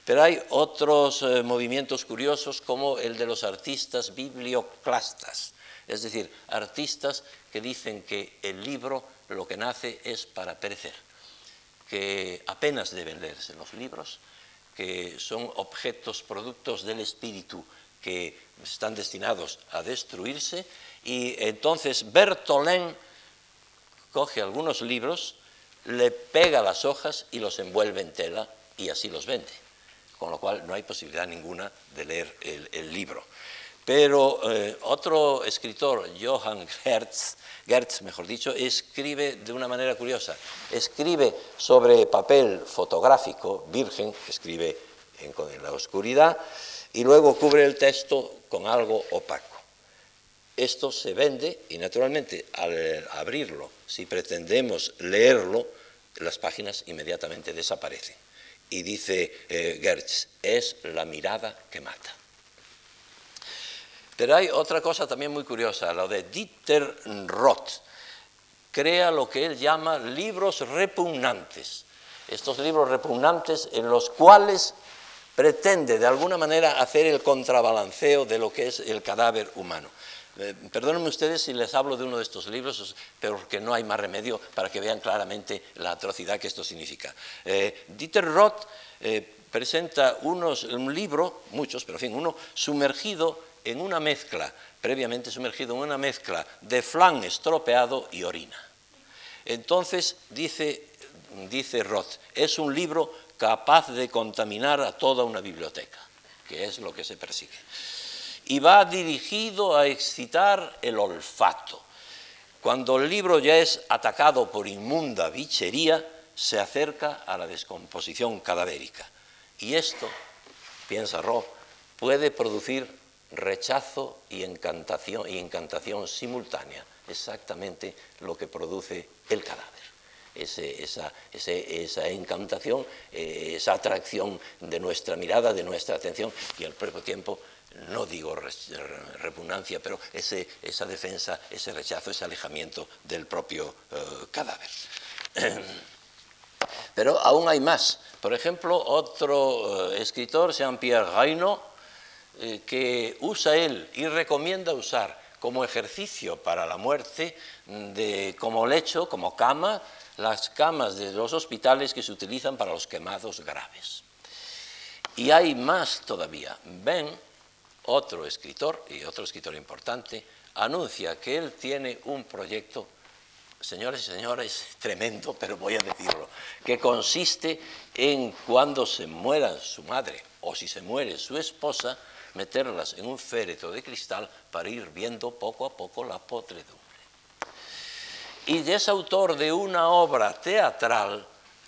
Pero hay otros eh, movimientos curiosos como el de los artistas biblioclastas, es decir, artistas que dicen que el libro lo que nace es para perecer, que apenas deben leerse los libros, que son objetos, productos del espíritu que están destinados a destruirse y entonces Bertolén coge algunos libros le pega las hojas y los envuelve en tela y así los vende. Con lo cual no hay posibilidad ninguna de leer el, libro. Pero eh, otro escritor, Johann Gertz, Gertz, mejor dicho, escribe de una manera curiosa. Escribe sobre papel fotográfico virgen, escribe en, en la oscuridad, y luego cubre el texto con algo opaco. Esto se vende y naturalmente al abrirlo, si pretendemos leerlo, las páginas inmediatamente desaparecen. Y dice eh, Gertz, es la mirada que mata. Pero hay otra cosa también muy curiosa, lo de Dieter Roth. Crea lo que él llama libros repugnantes. Estos libros repugnantes en los cuales pretende de alguna manera hacer el contrabalanceo de lo que es el cadáver humano. Eh, perdónenme ustedes si les hablo de uno de estos libros, pero que no hay más remedio para que vean claramente la atrocidad que esto significa. Eh, Dieter Roth eh, presenta un libro, muchos, pero en fin, uno sumergido en una mezcla, previamente sumergido en una mezcla de flan estropeado y orina. Entonces, dice, dice Roth, es un libro capaz de contaminar a toda una biblioteca, que es lo que se persigue y va dirigido a excitar el olfato. Cuando el libro ya es atacado por inmunda bichería, se acerca a la descomposición cadavérica. Y esto, piensa Roth, puede producir rechazo y encantación, y encantación simultánea, exactamente lo que produce el cadáver. esa, esa, encantación, eh, esa atracción de nuestra mirada, de nuestra atención y al propio tiempo no digo repugnancia, pero esa defensa, ese rechazo, ese alejamiento del propio eh, cadáver. Pero aún hay más. Por ejemplo, otro eh, escritor, Jean-Pierre Reynaud, eh, que usa él y recomienda usar como ejercicio para la muerte, como lecho, como cama, las camas de los hospitales que se utilizan para los quemados graves. Y hay más todavía. Otro escritor, y otro escritor importante, anuncia que él tiene un proyecto, señores y señores, tremendo, pero voy a decirlo, que consiste en cuando se muera su madre o si se muere su esposa, meterlas en un féretro de cristal para ir viendo poco a poco la podredumbre. Y es autor de una obra teatral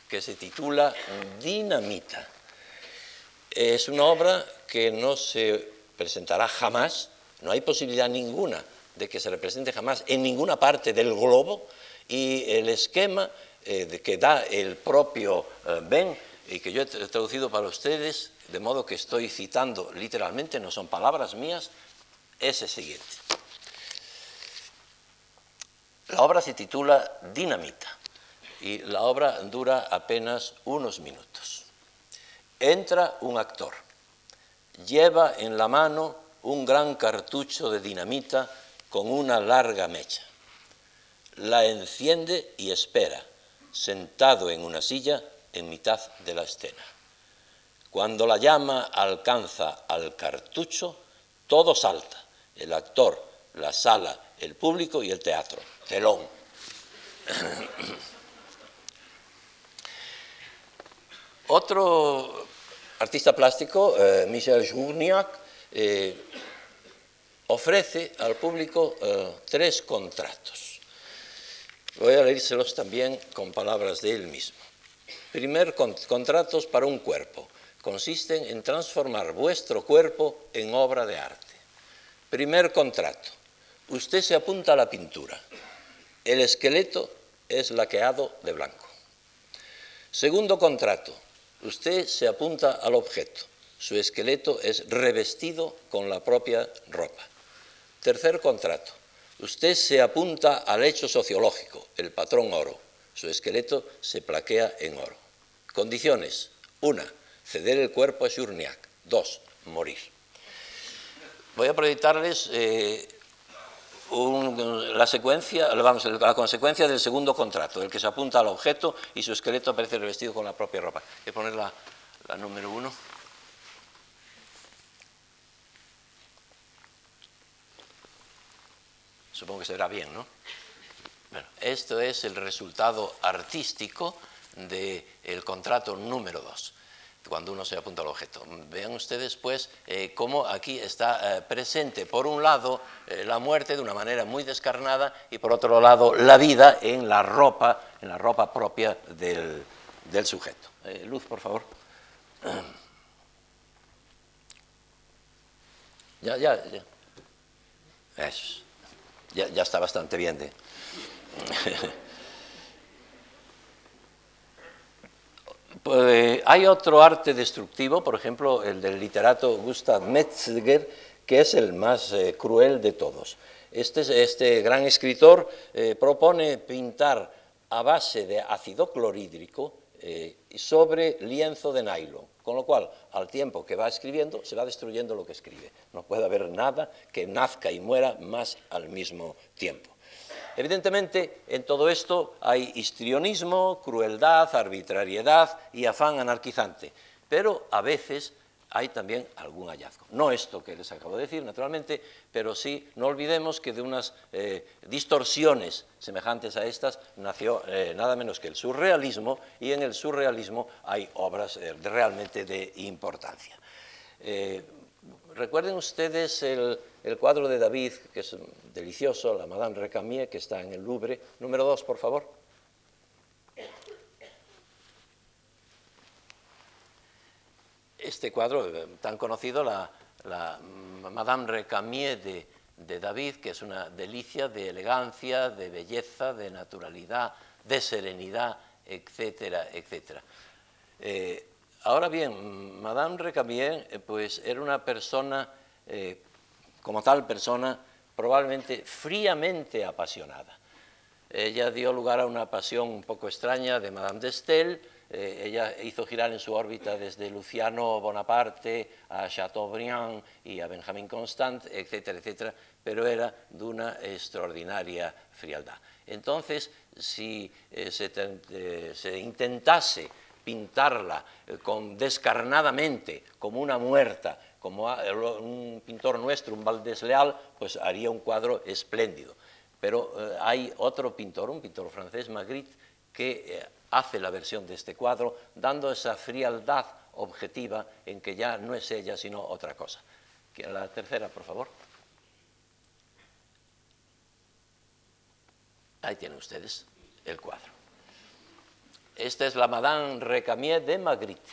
que se titula Dinamita. Es una obra que no se presentará jamás, no hay posibilidad ninguna de que se represente jamás en ninguna parte del globo y el esquema eh, que da el propio eh, Ben y que yo he traducido para ustedes, de modo que estoy citando literalmente, no son palabras mías, es el siguiente. La obra se titula Dinamita y la obra dura apenas unos minutos. Entra un actor lleva en la mano un gran cartucho de dinamita con una larga mecha. La enciende y espera, sentado en una silla en mitad de la escena. Cuando la llama alcanza al cartucho, todo salta, el actor, la sala, el público y el teatro. Telón. Otro artista plástico, eh, Michel Journiac, eh, ofrece al público eh, tres contratos. Voy a leérselos también con palabras de él mismo. Primer, contratos para un cuerpo. Consisten en transformar vuestro cuerpo en obra de arte. Primer contrato. Usted se apunta a la pintura. El esqueleto es laqueado de blanco. Segundo contrato Usted se apunta al objeto. Su esqueleto es revestido con la propia ropa. Tercer contrato. Usted se apunta al hecho sociológico, el patrón oro. Su esqueleto se plaquea en oro. Condiciones. Una, ceder el cuerpo a Journiac. Dos, morir. Voy a proyectarles eh, la, secuencia, vamos, la consecuencia del segundo contrato, el que se apunta al objeto y su esqueleto aparece revestido con la propia ropa. Voy a poner la, la número uno. Supongo que se verá bien, ¿no? Bueno, esto es el resultado artístico del contrato número dos cuando uno se apunta al objeto. Vean ustedes, pues, eh, cómo aquí está eh, presente, por un lado, eh, la muerte de una manera muy descarnada y, por otro lado, la vida en la ropa, en la ropa propia del, sujeto. luz, por favor. Ya, ya, ya. Eso. Ya, ya está bastante bien de... Pues, hay otro arte destructivo, por ejemplo, el del literato Gustav Metzger, que es el más eh, cruel de todos. Este, este gran escritor eh, propone pintar a base de ácido clorhídrico eh, sobre lienzo de nylon. Con lo cual, al tiempo que va escribiendo, se va destruyendo lo que escribe. No puede haber nada que nazca y muera más al mismo tiempo. Evidentemente, en todo esto hay histrionismo, crueldad, arbitrariedad y afán anarquizante, pero a veces hay también algún hallazgo. No esto que les acabo de decir, naturalmente, pero sí, no olvidemos que de unas eh, distorsiones semejantes a estas nació eh, nada menos que el surrealismo, y en el surrealismo hay obras eh, realmente de importancia. recuerden ustedes el, el, cuadro de David, que es delicioso, la Madame Recamier, que está en el Louvre. Número dos, por favor. este cuadro eh, tan conocido, la, Madame Recamier de, de, David, que es una delicia de elegancia, de belleza, de naturalidad, de serenidad, etcétera, etcétera. Eh, ahora bien, Madame Recamier eh, pues, era una persona, como tal persona, probablemente fríamente apasionada. Ella dio lugar a una pasión un poco extraña de Madame de Staël, eh, ella hizo girar en su órbita desde Luciano Bonaparte a Chateaubriand y a Benjamin Constant, etcétera, etcétera, pero era de una extraordinaria frialdad. Entonces, si eh, eh, se, intentase pintarla con, descarnadamente como una muerta, como un pintor nuestro, un Valdés Leal, pues haría un cuadro espléndido. Pero hay otro pintor, un pintor francés, Magritte, que hace la versión de este cuadro, dando esa frialdad objetiva en que ya no es ella, sino otra cosa. La tercera, por favor. Ahí tienen ustedes el cuadro. Esta es la Madame Recamier de Magritte.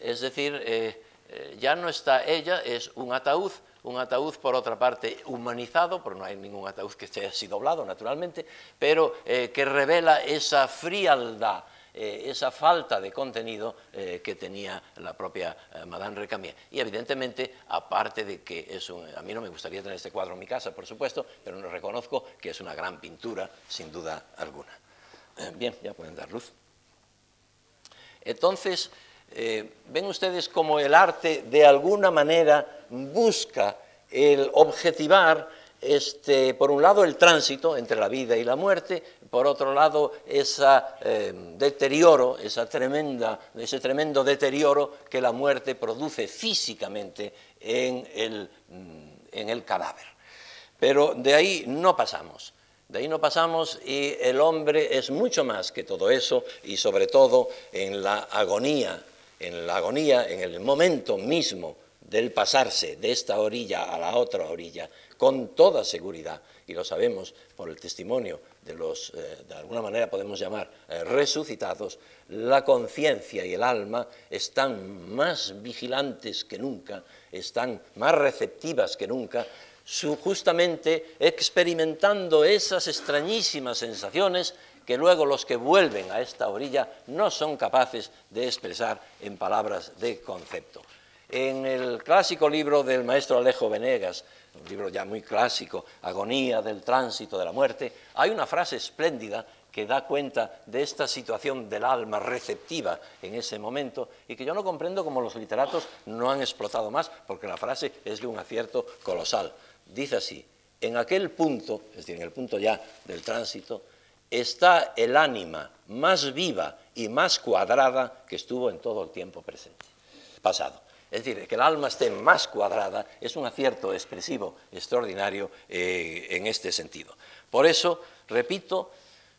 Es decir, eh, eh, ya no está ella, es un ataúd, un ataúd por otra parte humanizado, porque no hay ningún ataúd que esté así doblado naturalmente, pero eh, que revela esa frialdad eh, esa falta de contenido que tenía la propia Madame Recamier. Y evidentemente, aparte de que es un, a mí no me gustaría tener este cuadro en mi casa, por supuesto, pero no reconozco que es una gran pintura, sin duda alguna. bien, ya pueden dar luz. Entonces, ven ustedes cómo el arte de alguna manera busca el objetivar este, por un lado el tránsito entre la vida y la muerte, por otro lado ese deterioro, esa tremenda, ese tremendo deterioro que la muerte produce físicamente en el, mm, en el cadáver. Pero de ahí no pasamos. De ahí no pasamos y el hombre es mucho más que todo eso y sobre todo en la agonía, en la agonía, en el momento mismo del pasarse de esta orilla a la otra orilla, con toda seguridad, y lo sabemos por el testimonio de los, eh, de alguna manera podemos llamar, eh, resucitados, la conciencia y el alma están más vigilantes que nunca, están más receptivas que nunca, justamente experimentando esas extrañísimas sensaciones que luego los que vuelven a esta orilla no son capaces de expresar en palabras de concepto. En el clásico libro del maestro Alejo Venegas, un libro ya muy clásico, Agonía del tránsito de la muerte, hay una frase espléndida que da cuenta de esta situación del alma receptiva en ese momento y que yo no comprendo cómo los literatos no han explotado más, porque la frase es de un acierto colosal. Dice así, en aquel punto, es decir, en el punto ya del tránsito, está el ánima más viva y más cuadrada que estuvo en todo el tiempo presente, pasado. Es decir, que el alma esté más cuadrada es un acierto expresivo extraordinario eh, en este sentido. Por eso, repito,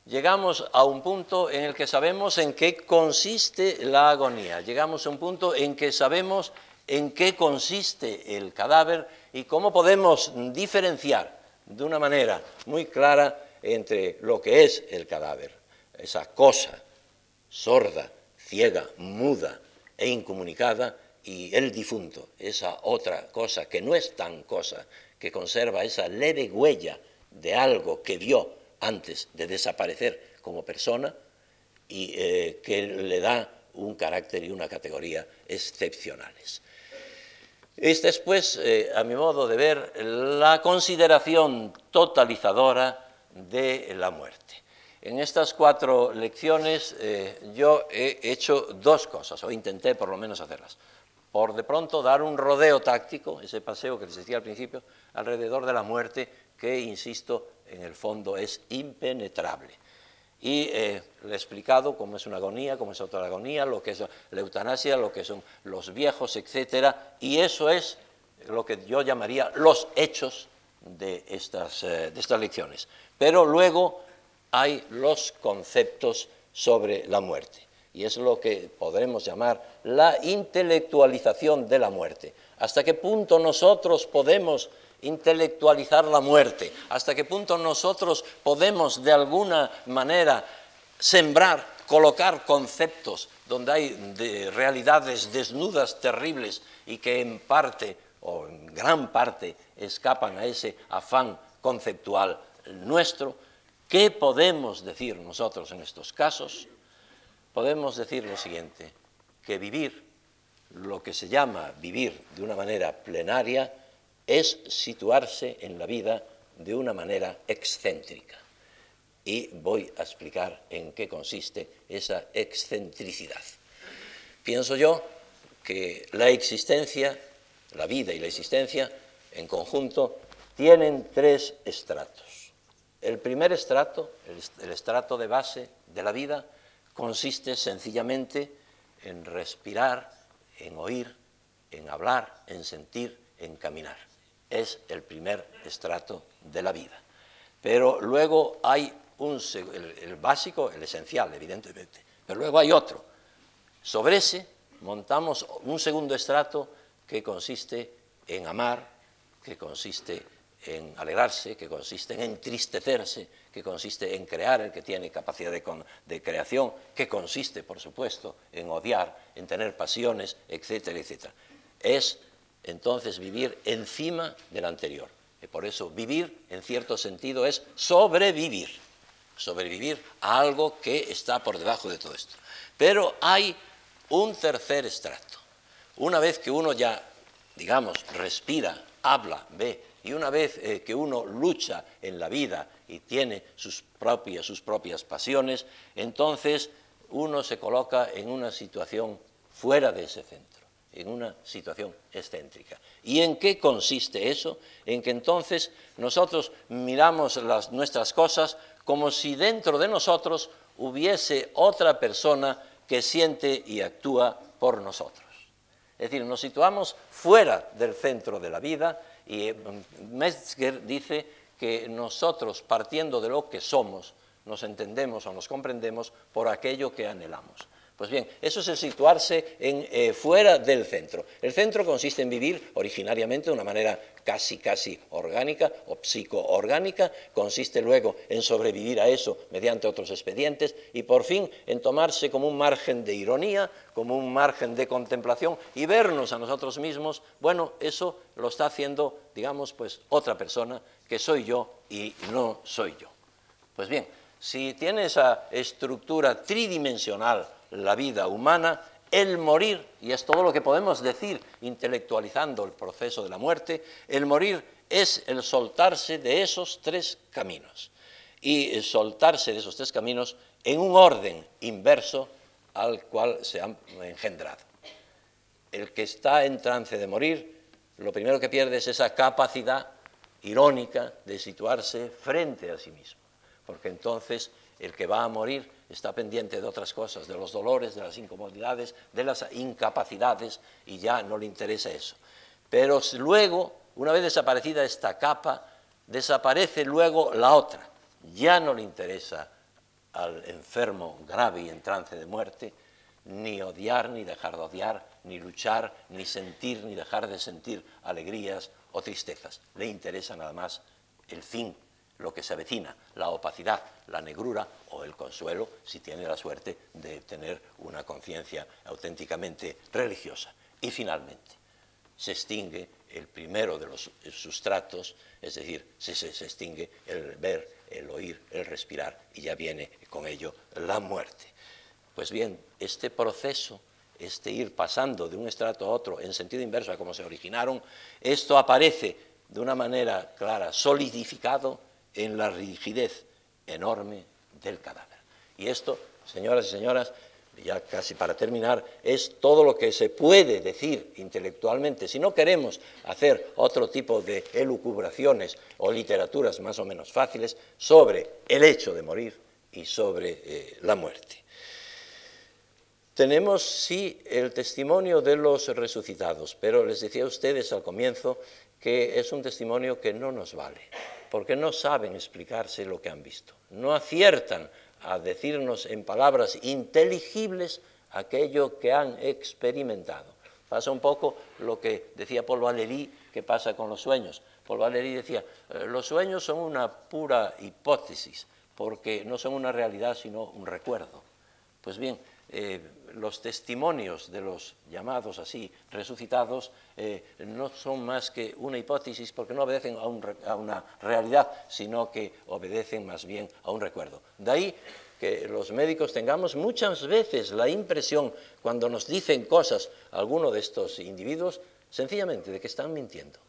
llegamos a un punto en el que sabemos en qué consiste la agonía, llegamos a un punto en que sabemos en qué consiste el cadáver y cómo podemos diferenciar de una manera muy clara entre lo que es el cadáver, esa cosa sorda, ciega, muda e incomunicada, y el difunto, esa otra cosa que no es tan cosa, que conserva esa leve huella de algo que vio antes de desaparecer como persona y eh, que le da un carácter y una categoría excepcionales. Esta es, pues, a mi modo de ver, la consideración totalizadora de la muerte. En estas cuatro lecciones eh, yo he hecho dos cosas, o intenté por lo menos hacerlas. Por de pronto dar un rodeo táctico, ese paseo que les decía al principio, alrededor de la muerte, que, insisto, en el fondo es impenetrable. Y eh, le he explicado cómo es una agonía, cómo es otra agonía, lo que es la eutanasia, lo que son los viejos, etcétera, y eso es lo que yo llamaría los hechos de estas, eh, de estas lecciones. Pero luego hay los conceptos sobre la muerte. Y es lo que podremos llamar la intelectualización de la muerte. ¿Hasta qué punto nosotros podemos intelectualizar la muerte? ¿Hasta qué punto nosotros podemos de alguna manera sembrar, colocar conceptos donde hay realidades desnudas, terribles y que en parte o gran parte escapan a ese afán conceptual nuestro? ¿Qué podemos decir nosotros en estos casos? Podemos decir lo siguiente, que vivir, lo que se llama vivir de una manera plenaria, es situarse en la vida de una manera excéntrica. Y voy a explicar en qué consiste esa excentricidad. Pienso yo que la existencia, la vida y la existencia en conjunto, tienen tres estratos. El primer estrato, el, estrato de base de la vida, consiste sencillamente en respirar, en oír, en hablar, en sentir, en caminar. Es el primer estrato de la vida. Pero luego hay un, el, básico, el esencial, evidentemente, pero luego hay otro. Sobre ese montamos un segundo estrato que consiste en amar, que consiste en alegrarse, que consiste en entristecerse, que consiste en crear, el que tiene capacidad de, creación, que consiste, por supuesto, en odiar, en tener pasiones, etcétera, etcétera. Es entonces vivir encima del anterior. Y por eso vivir, en cierto sentido, es sobrevivir. Sobrevivir a algo que está por debajo de todo esto. Pero hay un tercer estrato. Una vez que uno ya, digamos, respira, habla, ve, y una vez eh, que uno lucha en la vida y tiene sus propias, sus propias pasiones, entonces uno se coloca en una situación fuera de ese centro, en una situación excéntrica. ¿Y en qué consiste eso? En que entonces nosotros miramos nuestras cosas como si dentro de nosotros hubiese otra persona que siente y actúa por nosotros. Es decir, nos situamos fuera del centro de la vida y mm, Metzger dice que nosotros, partiendo de lo que somos, nos entendemos o nos comprendemos por aquello que anhelamos. Pues bien, eso es el situarse eh, fuera del centro. El centro consiste en vivir originariamente de una manera casi, casi orgánica o psicoorgánica, consiste luego en sobrevivir a eso mediante otros expedientes y por fin en tomarse como un margen de ironía, como un margen de contemplación y vernos a nosotros mismos, bueno, eso lo está haciendo, digamos, pues otra persona que soy yo y no soy yo. Pues bien, si tiene esa estructura tridimensional, la vida humana, el morir, y es todo lo que podemos decir intelectualizando el proceso de la muerte, el morir es el soltarse de esos tres caminos. Y soltarse de esos tres caminos en un orden inverso al cual se han engendrado. El que está en trance de morir, lo primero que pierde es esa capacidad irónica de situarse frente a sí mismo, porque entonces el que va a morir está pendiente de otras cosas, de los dolores, de las incomodidades, de las incapacidades, y ya no le interesa eso. Pero luego, una vez desaparecida esta capa, desaparece luego la otra. Ya no le interesa al enfermo grave y en trance de muerte ni odiar, ni dejar de odiar, ni luchar, ni sentir, ni dejar de sentir alegrías o tristezas. Le interesa nada más el fin lo que se avecina, la opacidad, la negrura o el consuelo si tiene la suerte de tener una conciencia auténticamente religiosa. Y finalmente, se extingue el primero de los sustratos, es decir, se, se, extingue el ver, el oír, el respirar y ya viene con ello la muerte. Pues bien, este proceso, este ir pasando de un estrato a otro en sentido inverso a como se originaron, esto aparece de una manera clara, solidificado en la rigidez enorme, del cadáver. Y esto, señoras y señoras, ya casi para terminar, es todo lo que se puede decir intelectualmente. Si no queremos hacer otro tipo de elucubraciones o literaturas más o menos fáciles sobre el hecho de morir y sobre eh, la muerte. Tenemos, sí, el testimonio de los resucitados, pero les decía a ustedes al comienzo que es un testimonio que no nos vale, porque no saben explicarse lo que han visto, no aciertan a decirnos en palabras inteligibles aquello que han experimentado. Pasa un poco lo que decía Paul Valéry que pasa con los sueños. Paul Valéry decía, eh, los sueños son una pura hipótesis, porque no son una realidad sino un recuerdo. Pues bien, eh, los testimonios de los llamados así resucitados eh, no son más que una hipótesis porque no obedecen a, una realidad, sino que obedecen más bien a un recuerdo. De ahí que los médicos tengamos muchas veces la impresión, cuando nos dicen cosas alguno de estos individuos, sencillamente de que están mintiendo,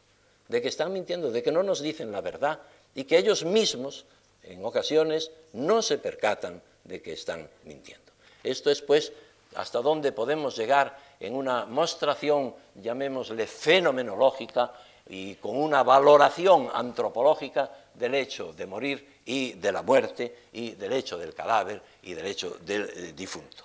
de que están mintiendo, de que no nos dicen la verdad y que ellos mismos, en ocasiones, no se percatan de que están mintiendo. Esto es, pues, hasta dónde podemos llegar en una mostración, llamémosle fenomenológica, y con una valoración antropológica del hecho de morir y de la muerte y del hecho del cadáver y del hecho del eh, difunto.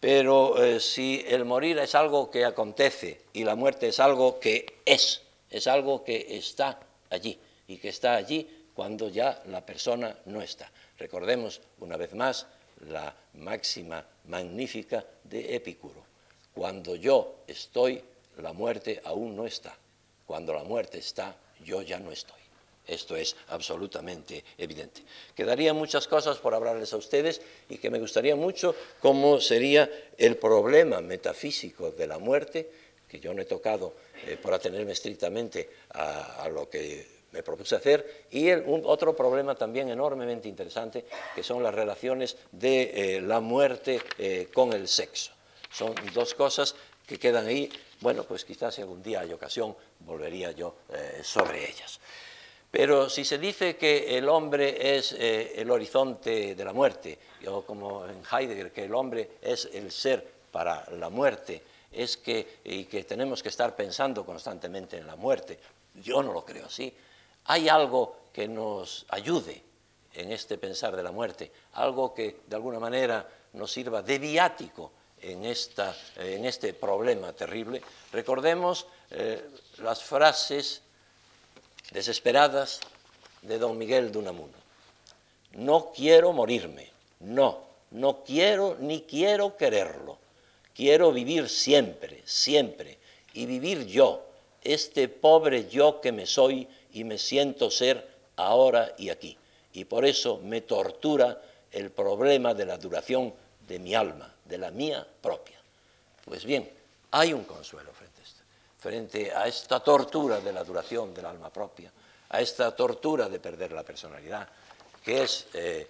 Pero eh, si el morir es algo que acontece y la muerte es algo que es, es algo que está allí y que está allí cuando ya la persona no está. Recordemos una vez más la máxima magnífica de Epicuro. Cuando yo estoy, la muerte aún no está. Cuando la muerte está, yo ya no estoy. Esto es absolutamente evidente. Quedarían muchas cosas por hablarles a ustedes y que me gustaría mucho cómo sería el problema metafísico de la muerte, que yo no he tocado eh, por atenerme estrictamente a lo que me propuse hacer, y otro problema también enormemente interesante, que son las relaciones de eh, la muerte eh, con el sexo. Son dos cosas que quedan ahí, bueno, pues quizás algún día hay ocasión volvería yo eh, sobre ellas. Pero si se dice que el hombre es el horizonte de la muerte, o como en Heidegger, que el hombre es el ser para la muerte, es que, y que tenemos que estar pensando constantemente en la muerte, yo no lo creo así. ¿Hay algo que nos ayude en este pensar de la muerte? Algo que de alguna manera nos sirva de viático en, este problema terrible. Recordemos eh, las frases desesperadas de don Miguel de Unamuno. No quiero morirme, no, no quiero ni quiero quererlo. Quiero vivir siempre, siempre, y vivir yo, este pobre yo que me soy y me siento ser ahora y aquí. Y por eso me tortura el problema de la duración de mi alma, de la mía propia. Pues bien, hay un consuelo frente a esto, frente a esta tortura de la duración del alma propia, a esta tortura de perder la personalidad, que es eh,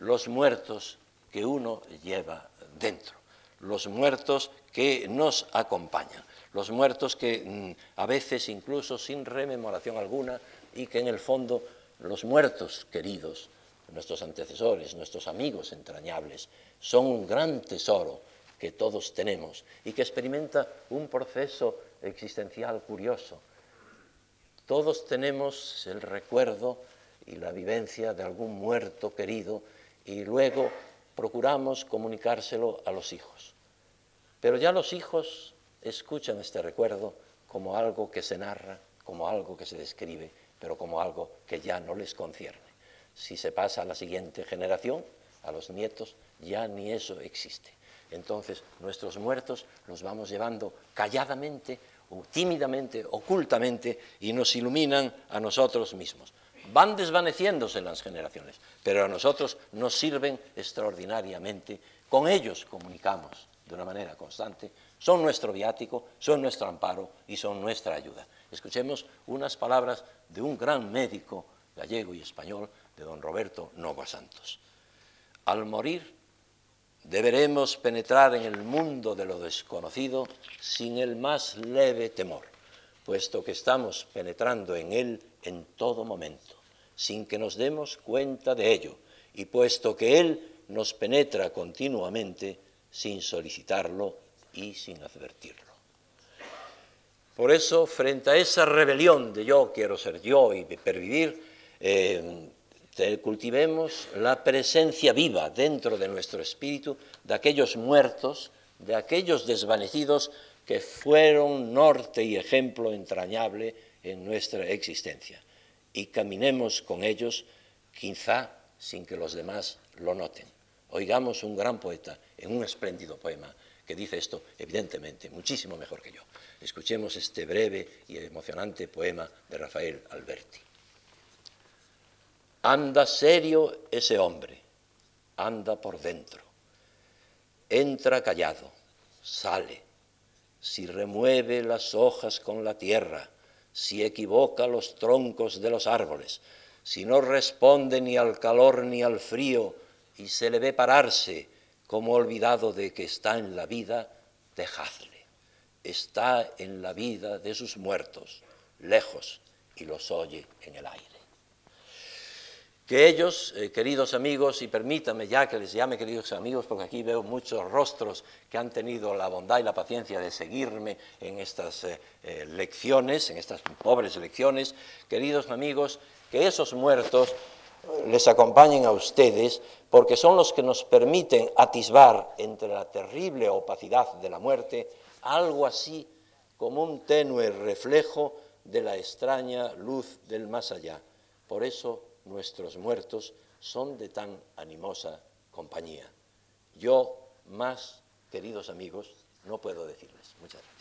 los muertos que uno lleva dentro, los muertos que nos acompañan los muertos que mm, a veces incluso sin rememoración alguna y que en el fondo los muertos queridos, nuestros antecesores, nuestros amigos entrañables, son un gran tesoro que todos tenemos y que experimenta un proceso existencial curioso. Todos tenemos el recuerdo y la vivencia de algún muerto querido y luego procuramos comunicárselo a los hijos. Pero ya los hijos escuchan este recuerdo como algo que se narra, como algo que se describe, pero como algo que ya no les concierne. Si se pasa a la siguiente generación, a los nietos, ya ni eso existe. Entonces nuestros muertos los vamos llevando calladamente, tímidamente, ocultamente, y nos iluminan a nosotros mismos. Van desvaneciéndose las generaciones, pero a nosotros nos sirven extraordinariamente. Con ellos comunicamos de una manera constante son nuestro viático, son nuestro amparo y son nuestra ayuda. Escuchemos unas palabras de un gran médico gallego y español, de don Roberto Nova Santos. Al morir, deberemos penetrar en el mundo de lo desconocido sin el más leve temor, puesto que estamos penetrando en él en todo momento, sin que nos demos cuenta de ello, y puesto que Él nos penetra continuamente sin solicitarlo y sin advertirlo. Por eso, frente a esa rebelión de yo quiero ser yo y pervivir, eh, cultivemos la presencia viva dentro de nuestro espíritu de aquellos muertos, de aquellos desvanecidos que fueron norte y ejemplo entrañable en nuestra existencia. Y caminemos con ellos, quizá sin que los demás lo noten. Oigamos un gran poeta en un espléndido poema que dice esto, evidentemente, muchísimo mejor que yo. Escuchemos este breve y emocionante poema de Rafael Alberti. Anda serio ese hombre, anda por dentro, entra callado, sale, si remueve las hojas con la tierra, si equivoca los troncos de los árboles, si no responde ni al calor ni al frío y se le ve pararse como olvidado de que está en la vida, dejadle. Está en la vida de sus muertos, lejos, y los oye en el aire. Que ellos, eh, queridos amigos, y permítanme ya que les llame queridos amigos, porque aquí veo muchos rostros que han tenido la bondad y la paciencia de seguirme en estas eh, eh, lecciones, en estas pobres lecciones, queridos amigos, que esos muertos les acompañen a ustedes, porque son los que nos permiten atisbar entre la terrible opacidad de la muerte algo así como un tenue reflejo de la extraña luz del más allá. Por eso nuestros muertos son de tan animosa compañía. Yo, más queridos amigos, no puedo decirles. Muchas gracias.